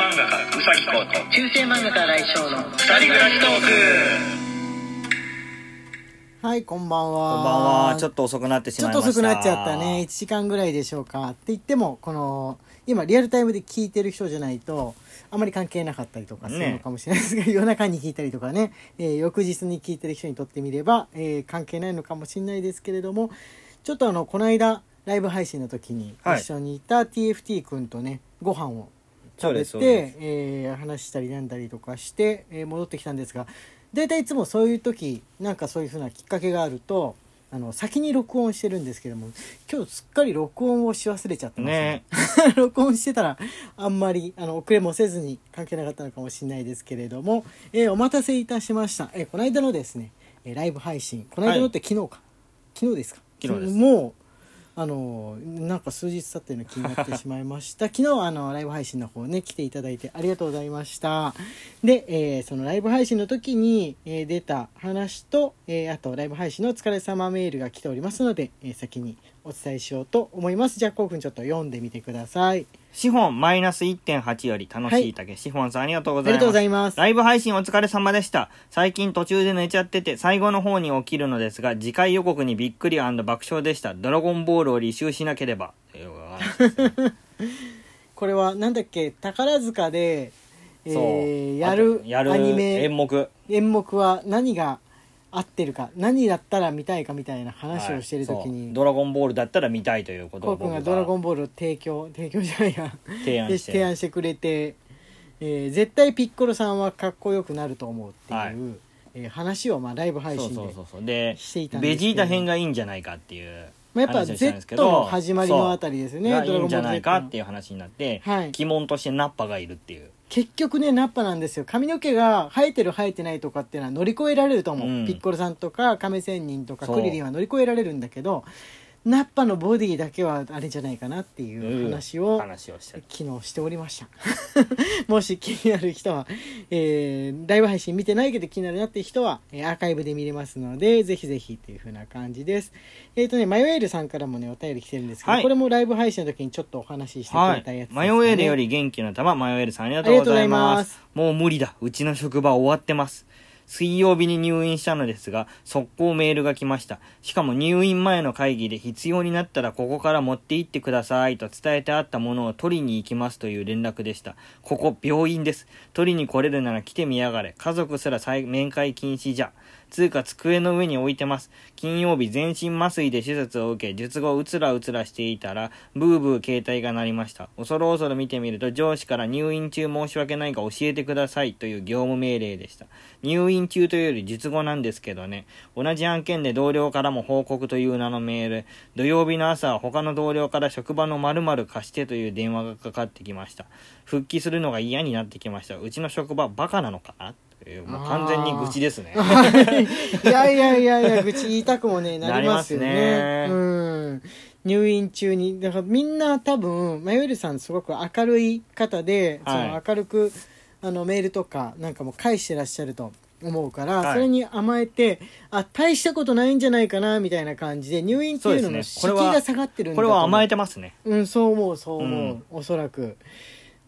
漫画家うさぎこと中世漫画家来翔の二人暮らしトーク。はいこんばんは。こんばんは。ちょっと遅くなってしちょっまいました。と遅くなっちゃったね。1時間ぐらいでしょうか。って言ってもこの今リアルタイムで聞いてる人じゃないとあまり関係なかったりとかするのかもしれないですが、夜中に聞いたりとかね、えー翌日に聞いてる人にとってみれば、えー関係ないのかもしれないですけれどもちょっとあのこの間ライブ配信の時にはい。一緒にいた TFT 君とねご飯を食べて、えー話したりなんだりとかして、えー戻ってきたんですが大体いつもそういう時なんかそういうふうなきっかけがあるとあの先に録音してるんですけども今日すっかり録音をし忘れちゃってますねね。録音してたらあんまりあの遅れもせずに関係なかったのかもしれないですけれども、えーお待たせいたしました、えーこの間のですねえーライブ配信この間のって昨日か、昨日ですか？昨日です。もうあのなんか数日経ったような気になってしまいました。昨日あのライブ配信の方ね来ていただいてありがとうございました。で、えーそのライブ配信の時に、えー出た話と、えーあとライブ配信のお疲れ様メールが来ておりますので、えー先にお伝えしようと思いますじゃあこうくんちょっと読んでみてください資本マイナス1.8より楽しい竹、資本さんありがとうごありがとうございます。ざいますライブ配信お疲れ様でした。最近途中で寝ちゃってて、最後の方に起きるのですが、次回予告にびっくり爆笑でした。ドラゴンボールを履修しなければ。これはなんだっけ？宝塚で、えそうーやるやるアニメ演目。演目は何が合ってるか何だったら見たいかみたいな話をしてる時はいに、そうドラゴンボールだったら見たいということを僕がドラゴンボールを提供提供じゃないやで提案して。提案してくれて、えー絶対ピッコロさんはかっこよくなると思うっていう、はいえー話をまあライブ配信。でしていたんですけどベジータ編がいいんじゃないかっていうまあ、やっぱ Z どの始まりのあたりですよねがいいんじゃないかっていう話になって、はい。鬼門としてナッパがいるっていう。結局ねナッパなんですよ。髪の毛が生えてる生えてないとかっていうのは乗り越えられると思う、うん。ピッコロさんとか亀仙人とかクリリンは乗り越えられるんだけどナッパのボディだけはあれじゃないかなっていう話を、話をして昨日しておりました。もし気になる人は、えーライブ配信見てないけど気になるなっていう人は、えーアーカイブで見れますのでぜひぜひっていう風な感じです。えっ、とねマヨエールさんからもねお便り来てるんですけど、はい。これもライブ配信の時にちょっとお話ししてくはいれたやつです、ね。マヨエールより元気の玉マヨエールさんありがとうございます。あもう無理だ。うちの職場終わってます水曜日に入院したのですが速攻メールが来ました。しかも入院前の会議で必要になったらここから持って行ってくださいと伝えてあったものを取りに行きますという連絡でした。ここ病院です。取りに来れるなら来てみやがれ。家族すら再面会禁止じゃ。つうか机の上に置いてます。金曜日全身麻酔で手術を受け、術後うつらうつらしていたら、ブーブー携帯が鳴りました。恐る恐る見てみると上司から入院中申し訳ないが教えてくださいという業務命令でした。入院中というより術後なんですけどね。同じ案件で同僚からも報告という名のメール。土曜日の朝、他の同僚から職場の〇〇貸してという電話がかかってきました。復帰するのが嫌になってきました。うちの職場バカなのか？なという、もう完全に愚痴ですね。いやいやいやいや、愚痴言いたくもね、なりますよね。ねうん。入院中に、だからみんな多分、マヨエルさんすごく明るい方で、はいその明るく、あの、メールとかなんかも返してらっしゃると思うから、はいそれに甘えて、あ、大したことないんじゃないかな、みたいな感じで、入院っていうのの敷居が下がってるんだこれは甘えててますね。うん、そう思う、そう思う、うんおそらく。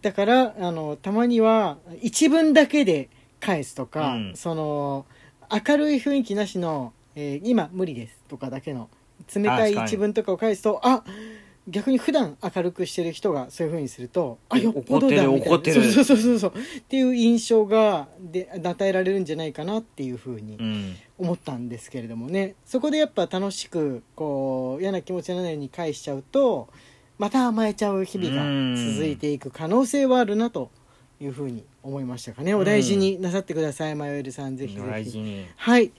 だから、あの、たまには、一文だけで返すとか、うんその、明るい雰囲気なしの、えー今無理ですとかだけの、冷たい一文とかを返すと、あ逆に普段明るくしてる人がそういう風にすると、あ、よっぽどだみたいな。そうそうそうそう。っていう印象が、で、与えられるんじゃないかなっていう風にうん。思ったんですけれどもねそこでやっぱ楽しくこう嫌な気持ちにならないように返しちゃうとまた甘えちゃう日々が続いていく可能性はあるなというふうに思いましたかねお大事になさってくださいマヨエルさんぜひぜひ大事に。はい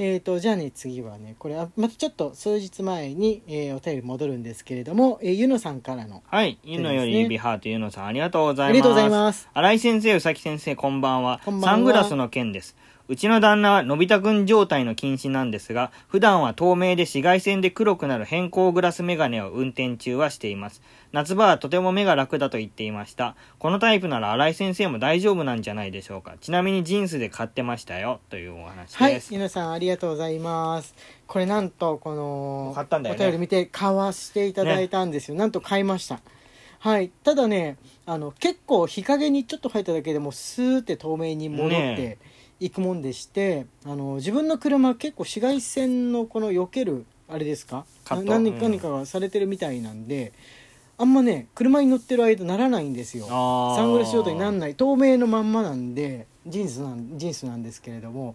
えー、とじゃあね次はねこれあまたちょっと数日前に、えーお便り戻るんですけれども、えー、ゆのさんからのはい。ゆのよりビハートゆのさん、ありがとうございます。ありがとうございます。新井先生、うさき先生、こんばんは。こんばんはサングラスの件です。うちの旦那はのび太くん状態の禁止なんですが、普段は透明で紫外線で黒くなる変光グラスメガネを運転中はしています。夏場はとても目が楽だと言っていました。このタイプなら新井先生も大丈夫なんじゃないでしょうか。ちなみにジンスで買ってましたよ。というお話はいです。皆さんありがとうございますこれなんとこの買ったんだよねお便り見て買わしていただいたんですよなんと買いましたはい、ただねあの結構日陰にちょっと入っただけでもうスーって透明に戻ってねいくもんでして、あの自分の車結構紫外線のこの避けるあれですか？何うん。何かがされてるみたいなんで、あんまね車に乗ってる間ならないんですよ。サングラス状態になんない。透明のまんまなんでジーンズなんジーンズなんですけれども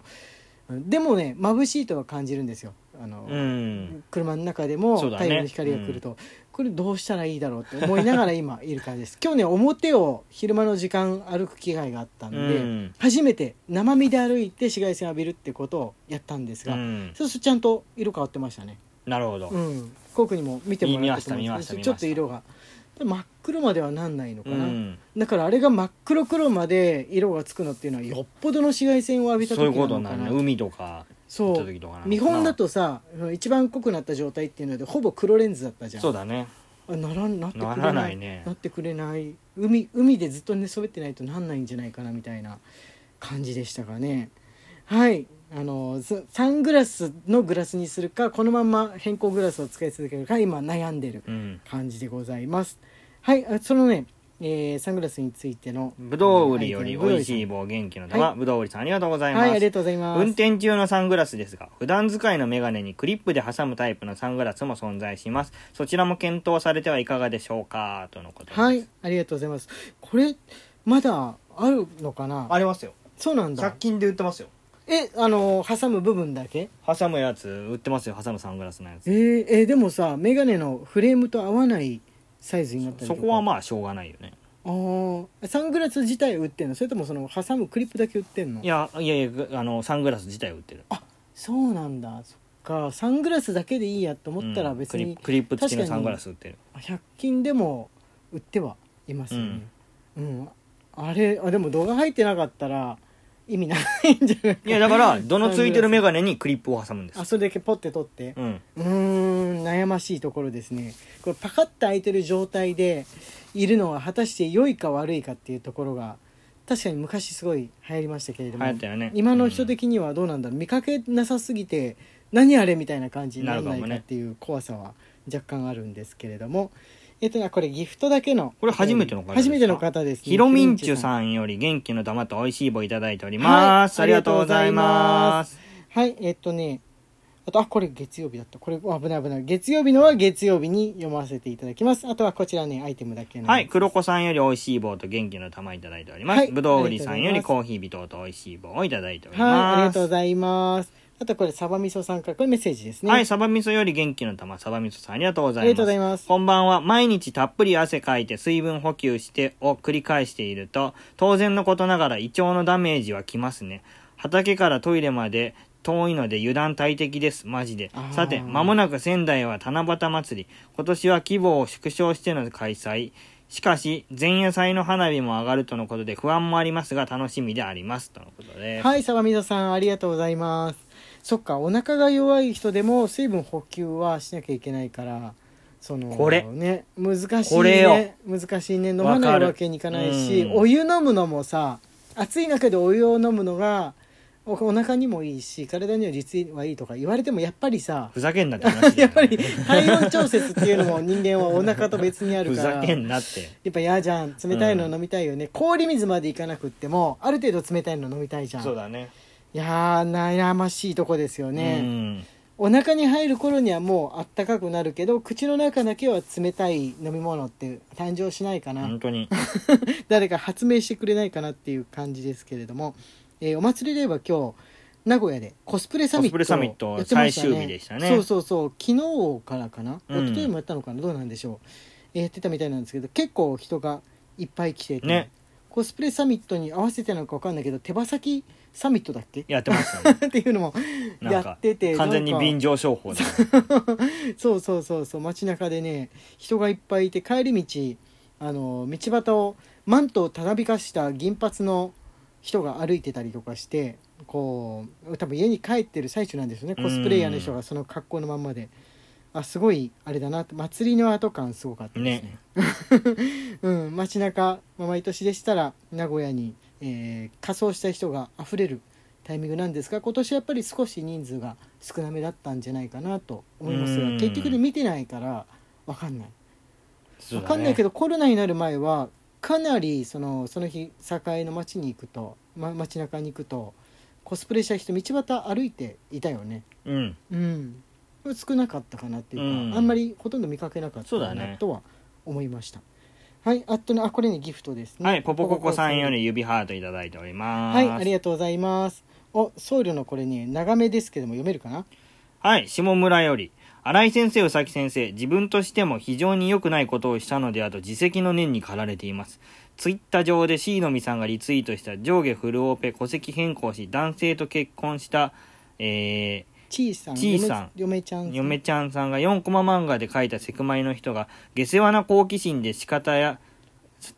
でもね眩しいとは感じるんですよ。あの、うん。車の中でも太陽の光が来ると、これどうしたらいいだろうって思いながら今いる感じです。今日ね表を昼間の時間歩く機会があったんで、うん。初めて生身で歩いて紫外線浴びるってことをやったんですが、うん。そうするとちゃんと色変わってましたね。なるほど、うん。コークにも見てもらったと思うんですけどちょっと色が真っ黒まではなんないのかな、うん。だからあれが真っ黒黒まで色がつくのっていうのはよっぽどの紫外線を浴びた時そういうなのかなことになるね海とかそう。見本だとさ一番濃くなった状態っていうのでほぼ黒レンズだったじゃん。そうだね。あならなってくれない。ないね。なってくれない。海海でずっと寝そべってないとなんないんじゃないかなみたいな感じでしたかね。はい。あのササングラスのグラスにするかこのまま変更グラスを使い続けるか今悩んでるうん。感じでございます。はい。あそのね、えーサングラスについてのぶどう売りより美味しい棒元気の玉、はい。ぶどう売りさんありがとうございます、はいありがとうございます。運転中のサングラスですが普段使いのメガネにクリップで挟むタイプのサングラスも存在します。そちらも検討されてはいかがでしょうか？とのことです。はいありがとうございます。これまだあるのかな？ありますよ。そうなんだ。100均で売ってますよ。えあの挟む部分だけ？挟むやつ売ってますよ。挟むサングラスのやつ。えー、えーでもさ眼鏡のフレームと合わないサイズになったりとか。そこはまあしょうがないよね。あー。サングラス自体売ってんの？それともその挟むクリップだけ売ってんの？いやいやいやあのサングラス自体売ってる。そうなんだ。そっか。サングラスだけでいいやと思ったらうん。別に、クリクリップ付きのサングラス売ってる。100均でも売ってはいますよね。うん、あれあでも動画入ってなかったら意味ないんじゃない？いやだから どの付いてるメガネにクリップを挟むんです。あそれだけポッて取って。うん。うーん悩ましいところですね。これパカッと開いてる状態でいるのは果たして良いか悪いかっていうところが確かに昔すごい流行りましたけれども流行ったよね。今の人的にはどうなんだ？ろう見かけなさすぎて何あれみたいな感じにならないかっていう怖さは若干あるんですけれどもえっとねこれギフトだけのこれ初めての方ですか？初めての方ですね。ひろみんちゅさんより元気の玉と美味しい棒いただいております、はいありがとうございます。はいえっとねあとあこれ月曜日だった。これあ危ない危ない。月曜日のは月曜日に読ませていただきます。あとはこちらねアイテムだけのはい、黒子さんより美味しい棒と元気の玉いただいております。はいぶどう売りさんよありコーヒー微糖と美味しい棒をいただいておりはい、あります。がとうございます。あとこれ、サバ味噌さんから、これメッセージですね。はい、サバ味噌より元気の玉、サバ味噌さんありがとうございます。ありがとうございますこんばんは。毎日たっぷり汗かいて水分補給してを繰り返していると、当然のことながら胃腸のダメージはきますね。畑からトイレまで遠いので油断大敵です。マジでさて、まもなく仙台は七夕祭り。今年は規模を縮小しての開催。しかし、前夜祭の花火も上がるとのことで不安もありますが楽しみであります。とのことです。はい、サバ味噌さん、ありがとうございます。そっか、お腹が弱い人でも水分補給はしなきゃいけないから、その、これね、難しいこれよね。難しいね。飲まないわけにいかないし、うんお湯飲むのもさ、暑い中でお湯を飲むのが、おお腹にもいいし、体には実はいいとか言われても、やっぱりさ、ふざけんなって話やっぱり体温調節っていうのも人間はお腹と別にあるふから。ざけんなって。やっぱ嫌じゃん冷たいの飲みたいよね、氷水までいかなくってもある程度冷たいの飲みたいじゃんそうだね。いやー悩ましいとこですようね、ん。お腹に入る頃にはもうあったかくなるけど口の中だけは冷たい飲み物って誕生しないかな、本当に。誰か発明してくれないかなっていう感じですけれども、えーお祭りで言えば今日名古屋でコスプレサミットやってました最終日でしたね。そうそうそう。昨日からかな、うん。一昨日もやったのかな。どうなんでしょう、えーやってたみたいなんですけど結構人がいっぱい来てて、ねコスプレサミットに合わせてなのか分かんないけど手羽先サミットだっけ？やってましたね。っていうのもやってて完全に便乗商法で。そうそうそうそう。街中でね人がいっぱいいて帰り道あの道端をマントをたなびかした銀髪の人が歩いてたりとかしてこう多分家に帰ってる最中なんですよね。コスプレイヤーの人がその格好のまんまであすごいあれだな。祭りの後感すごかったですね。うん、街中、まあ、毎年でしたら名古屋に、えー仮装した人があふれるタイミングなんですが今年はやっぱり少し人数が少なめだったんじゃないかなと思いますがうん。結局ね見てないから分かんない。ね。わかんないけどコロナになる前はかなりそのその日栄の街に行くと、ま、街中に行くとコスプレした人道端歩いていたよね。うん。うん少なかったかなっていうか、うん。あんまりほとんど見かけなかったかそうだね。なとは思いました。はいあとねあこれねギフトですね。はいポポココさんより指ハートいただいております。はいありがとうございます。お僧侶のこれね長めですけども読めるかな？はい、下村より。新井先生、宇崎先生、自分としても非常に良くないことをしたのではと自責の念に駆られています。ツイッター上で C のみさんがリツイートした上下フルオペ戸籍変更し男性と結婚した、えちいさんちいさん。嫁嫁ちゃんー、嫁ちゃんさんが4コマ漫画で描いたセクマイの人が下世話な好奇心で仕方や、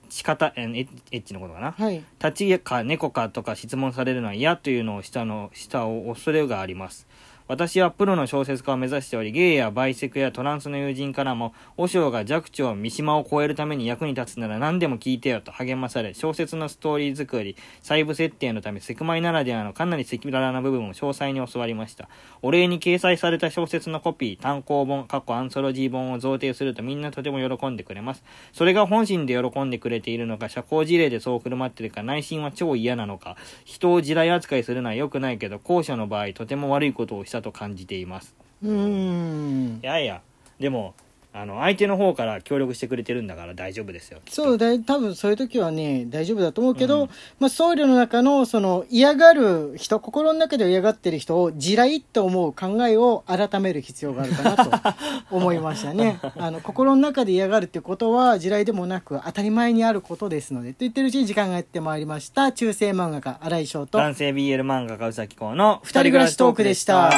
仕方、えーエッエッチのことかな？はい。立ちか猫かとか質問されるのは嫌というのをしたのしたを恐れがあります私はプロの小説家を目指しておりゲイやバイセクやトランスの友人からも和尚が弱長三島を超えるために役に立つなら何でも聞いてよと励まされ小説のストーリー作り細部設定のためセクマイならではのかなり赤裸々な部分を詳細に教わりました。お礼に掲載された小説のコピー単行本過去アンソロジー本を贈呈するとみんなとても喜んでくれます。それが本心で喜んでくれているのか社交辞令でそう振る舞っているか内心は超嫌なのか人を地雷扱いするのは良くないけど後者の場合とても悪いことをしたと感じています。うーん。いやいやでもあの相手の方から協力してくれてるんだから大丈夫ですよそうだい多分そういう時はね大丈夫だと思うけど、うん。まあ、僧侶の中のその嫌がる人心の中で嫌がってる人を地雷と思う考えを改める必要があるかなと 思いましたね。あの心の中で嫌がるってことは地雷でもなく当たり前にあることですのでと言ってるうちに時間がやってまいりました。中世漫画家新井翔と。男性 BL 漫画家うさきこうの二人暮らしトークでした。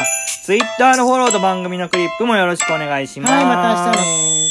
ツイッターのフォローと番組のクリップもよろしくお願いします。はいまた明日ね Bye.